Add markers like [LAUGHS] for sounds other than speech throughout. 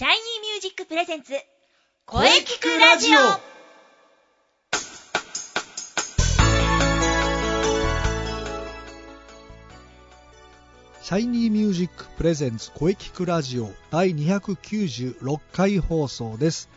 シャイニーミュージック presents 声キクラジオシャイニーミュージック presents 声キクラジオ第296回放送です。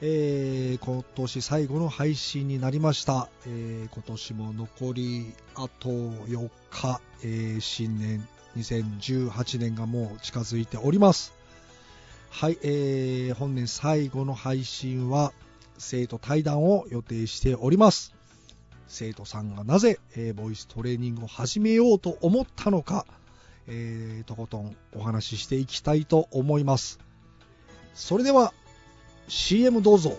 えー今年最後の配信になりました。えー今年も残りあと4日、えー新年2018年がもう近づいております。はい、えー本年最後の配信は生徒対談を予定しております。生徒さんがなぜ、えーボイストレーニングを始めようと思ったのか、えーとことんお話ししていきたいと思います。それでは CM どうぞ。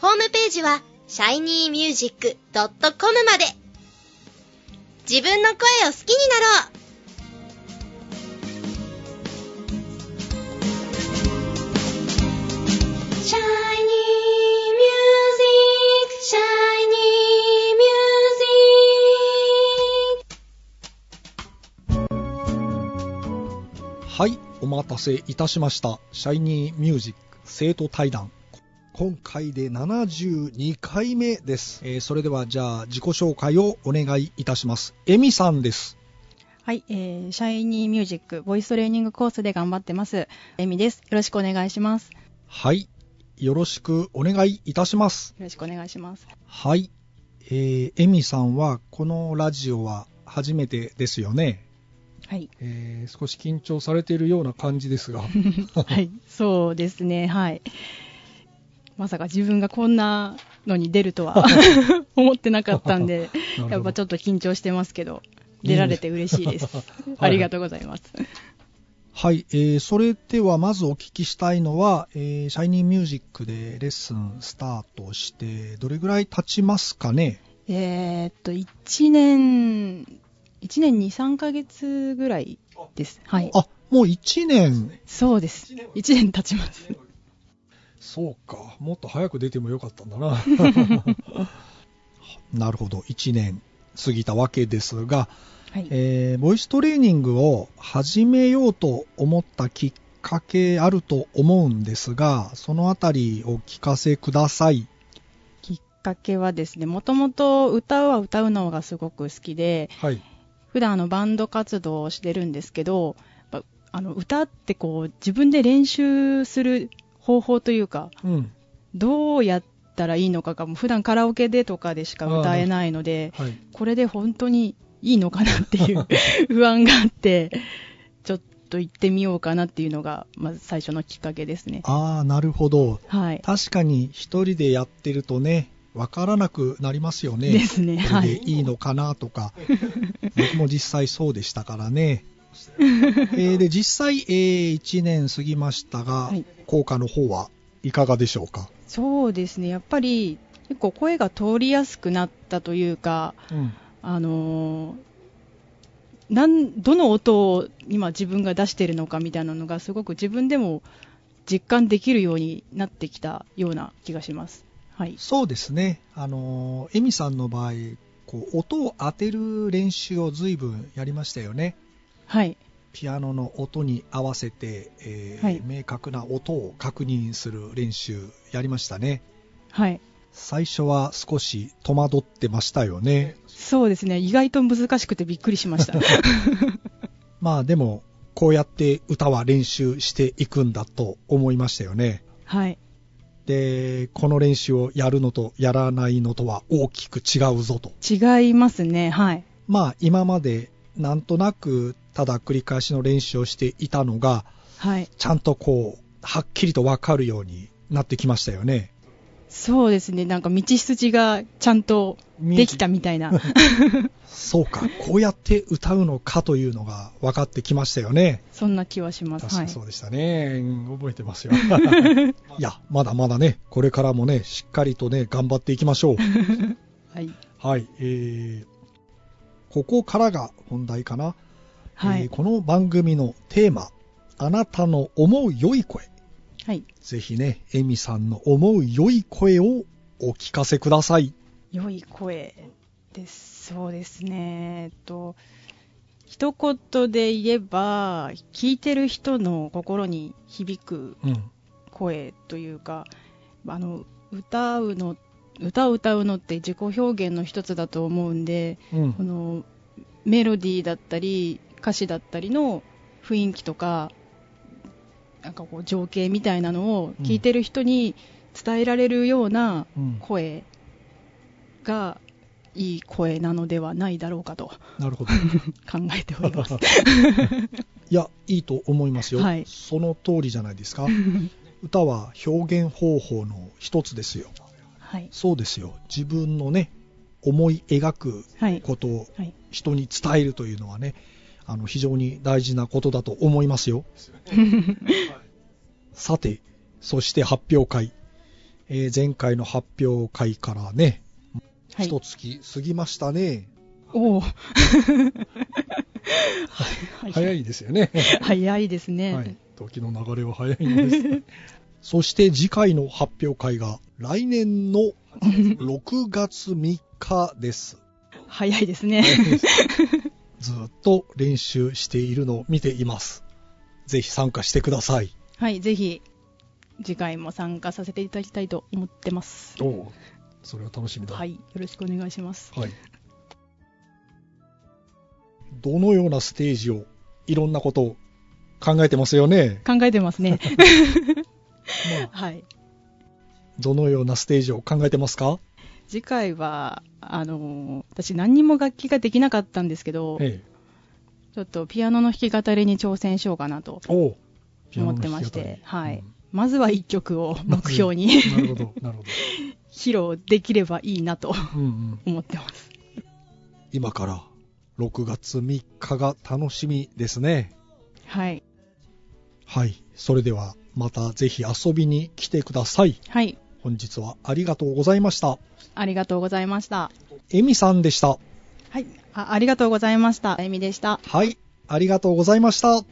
ホームページは shinymusic.com まで自分の声を好きになろう Shiny music, shiny music. はい、お待たせいたしました。シャイニーミュージック生徒対談。今回で72回目です。えーそれではじゃあ自己紹介をお願いいたします。エミさんです。はい、えー、シャイニーミュージックボイストレーニングコースで頑張ってます。エミです。よろしくお願いします。よはい、よろしくお願いいたします。ろしくお願いします。はい、えー、エミさんはこのラジオは初めてですよね。はい。えー少し緊張されているような感じですが。[LAUGHS] はい、そうですね、はい。まさか自分がこんなのに出るとは [LAUGHS] 思ってなかったんで [LAUGHS] やっぱちょっと緊張してますけど、出られて嬉しいです。はいありがとうございます。はい、えーそれではまずお聞きしたいのは、えーシャイニーミュージックでレッスンスタートして、どれぐらい経ちますかね？えーっと、1年、1年2、3ヶ月ぐらいです。はい。あ、もう1年。そうです。1年経ちます。そうか、もっと早く出てもよかったんだな。[LAUGHS] なるほど、1年過ぎたわけですが、はい。えーボイストレーニングを始めようと思ったきっかけあると思うんですが、そのあたりお聞かせください。きっかけはですね、もともと歌うは歌うのがすごく好きで、はい。普段あのバンド活動をしてるんですけど、あの歌ってこう自分で練習する方法というか、うん。どうやったらいいのかが、もう普段カラオケでとかでしか歌えないので、はい。これで本当にいいのかなっていう [LAUGHS] 不安があって、ちょっと行ってみようかなっていうのが、まず最初のきっかけですね。ああ、なるほど。はい。確かに一人でやってるとね、わからなくなりますよね。ですねこれではいいいのかなとか。[LAUGHS] 僕も実際そうでしたからね。[LAUGHS] えーで、実際、え1年過ぎましたが、はい効果の方はいかがでしょうか？そうですね、やっぱり結構声が通りやすくなったというか、うん。あのーなんどの音を今自分が出してるのかみたいなのがすごく自分でも実感できるようになってきたような気がします。はい。そうですね。あのー、エミさんの場合、こう、音を当てる練習を随分やりましたよね。はい。ピアノの音に合わせて、えーはい明確な音を確認する練習やりましたね。はい。最初は少し戸惑ってましたよね。そうですね。意外と難しくてびっくりしました。[LAUGHS] まあでも、こうやって歌は練習していくんだと思いましたよね。はい。で、この練習をやるのとやらないのとは大きく違うぞと。違いますね。はい。まあ今までなんとなくただ繰り返しの練習をしていたのが、はい。ちゃんとこう、はっきりとわかるようになってきましたよね。そうですね。なんか道筋がちゃんとできたみたいな。[LAUGHS] そうか、こうやって歌うのかというのが分かってきましたよね。そんな気はします。はい確かに。そうでしたね。うん覚えてますよ。[LAUGHS] いや、まだまだね、これからもね、しっかりとね、頑張っていきましょう。[LAUGHS] はい。はい、えー、ここからが本題かな。はい。えーこの番組のテーマ、あなたの思う良い声。はい。ぜひね、エミさんの思う良い声をお聞かせください。良い声です。そうですね。えっと、一言で言えば、聞いてる人の心に響くうん。声というか、あの、歌うの、歌を歌うのって自己表現の一つだと思うんで、うんこ。のメロディーだったり歌詞だったりの雰囲気とかなんかこう情景みたいなのを聞いてる人に伝えられるようなうん声がいい声なのではないだろうかとなるほど。[LAUGHS] 考えております。[LAUGHS] いや、いいと思いますよ。はいその通りじゃないですか。[LAUGHS] 歌は表現方法の一つですよ。はい。そうですよ。自分のね、思い描くはい。ことをはい。人に伝えるというのはね、あの非常に大事なことだと思いますよ。[LAUGHS] さて、そして発表会。えー前回の発表会からね、はい一月過ぎましたね。おお。[LAUGHS] は早いですよね。[LAUGHS] 早いですね。はい。時の流れは早いのです。そして次回の発表会が来年の6月3日です。早いですね。ずっと練習しているのを見ています。ぜひ参加してください。はい。ぜひ、次回も参加させていただきたいと思ってます。おそれは楽しみだ。はい。よろしくお願いします。はい。どのようなステージを、いろんなことを考えてますよね？考えてますね。まあ、はい。どのようなステージを考えてますか？次回は、あのー私何にも楽器ができなかったんですけど、ええ。ちょっとピアノの弾き語りに挑戦しようかなと思ってまして、はい。うんまずは一曲を目標に。披露できればいいなとうんうん。思ってます。今から6月3日が楽しみですね。はい。はい。それではまたぜひ遊びに来てください。はい。本日はありがとうございました。ありがとうございました。エミさんでした。はい。あありがとうございました。あゆみでした。はい。ありがとうございました。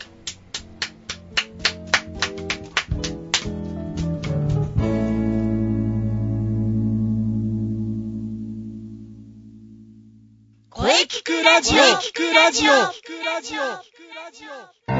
声聞くラジオ聞くラジオ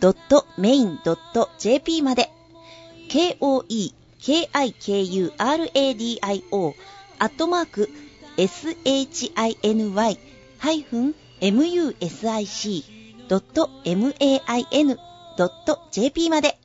-music.main.jp まで、k-o-e-k-i-k-u-r-a-d-i-o アットマーク、shiny-music.main.jp まで、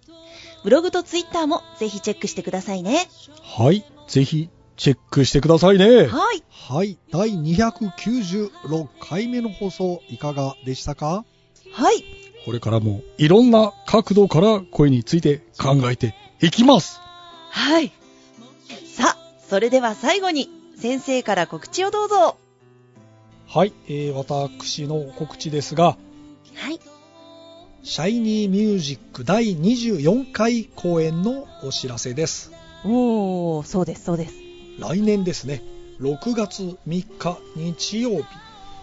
ブログとツイッターもぜひチェックしてくださいね。はい。ぜひ、チェックしてくださいね。はい。はい。第296回目の放送、いかがでしたか？はい。これからも、いろんな角度から声について考えていきます。はい。さあ、それでは最後に、先生から告知をどうぞ。はい。えー、私の告知ですが、はい。シャイニーミュージック第24回公演のお知らせです。おー、そうです、そうです。来年ですね、6月3日日曜日、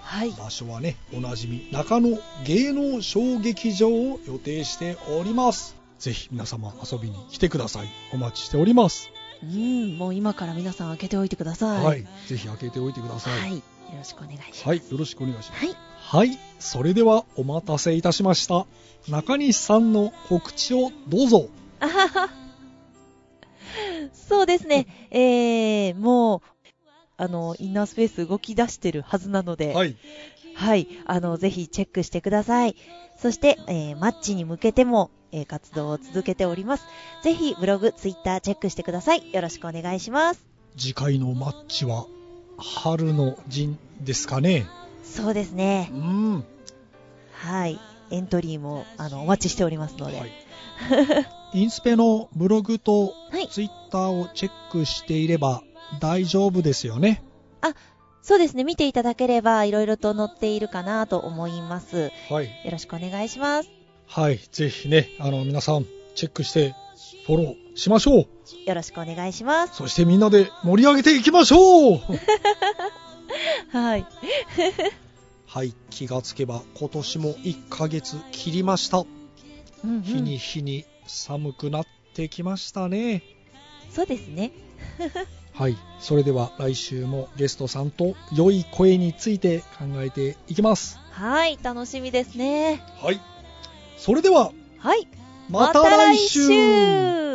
はい。場所はね、おなじみ中野芸能小劇場を予定しております。ぜひ皆様遊びに来てください。お待ちしております。うん、もう今から皆さん開けておいてください。はい。ぜひ開けておいてください。はい。よろしくお願いします。はい。よろしくお願いします。はい。はい。それではお待たせいたしました。中西さんの告知をどうぞ。あはは。そうですね。えー、もう、あの、インナースペース動き出してるはずなので、はい。はい。あの、ぜひチェックしてください。そして、えーマッチに向けても、えー活動を続けております。ぜひ、ブログ、ツイッターチェックしてください。よろしくお願いします。次回のマッチは春の陣ですかね。そうですねう。ん。はい。エントリーも、あの、お待ちしておりますので。はい。インスペのブログとはいツイッターをチェックしていれば大丈夫ですよね。そうですね。見ていただければ、いろいろと載っているかなと思います。はい。よろしくお願いします。はい。ぜひね、あの、皆さんチェックしてフォローしましょう。よろしくお願いします。そしてみんなで盛り上げていきましょう [LAUGHS] はい。[LAUGHS] はい。気がつけば今年も1ヶ月切りました。うんうん日に日に寒くなってきましたね。そうですね。[LAUGHS] はい。それでは来週もゲストさんと良い声について考えていきます。はい。楽しみですね。はい。それでは、はい。また来週また来週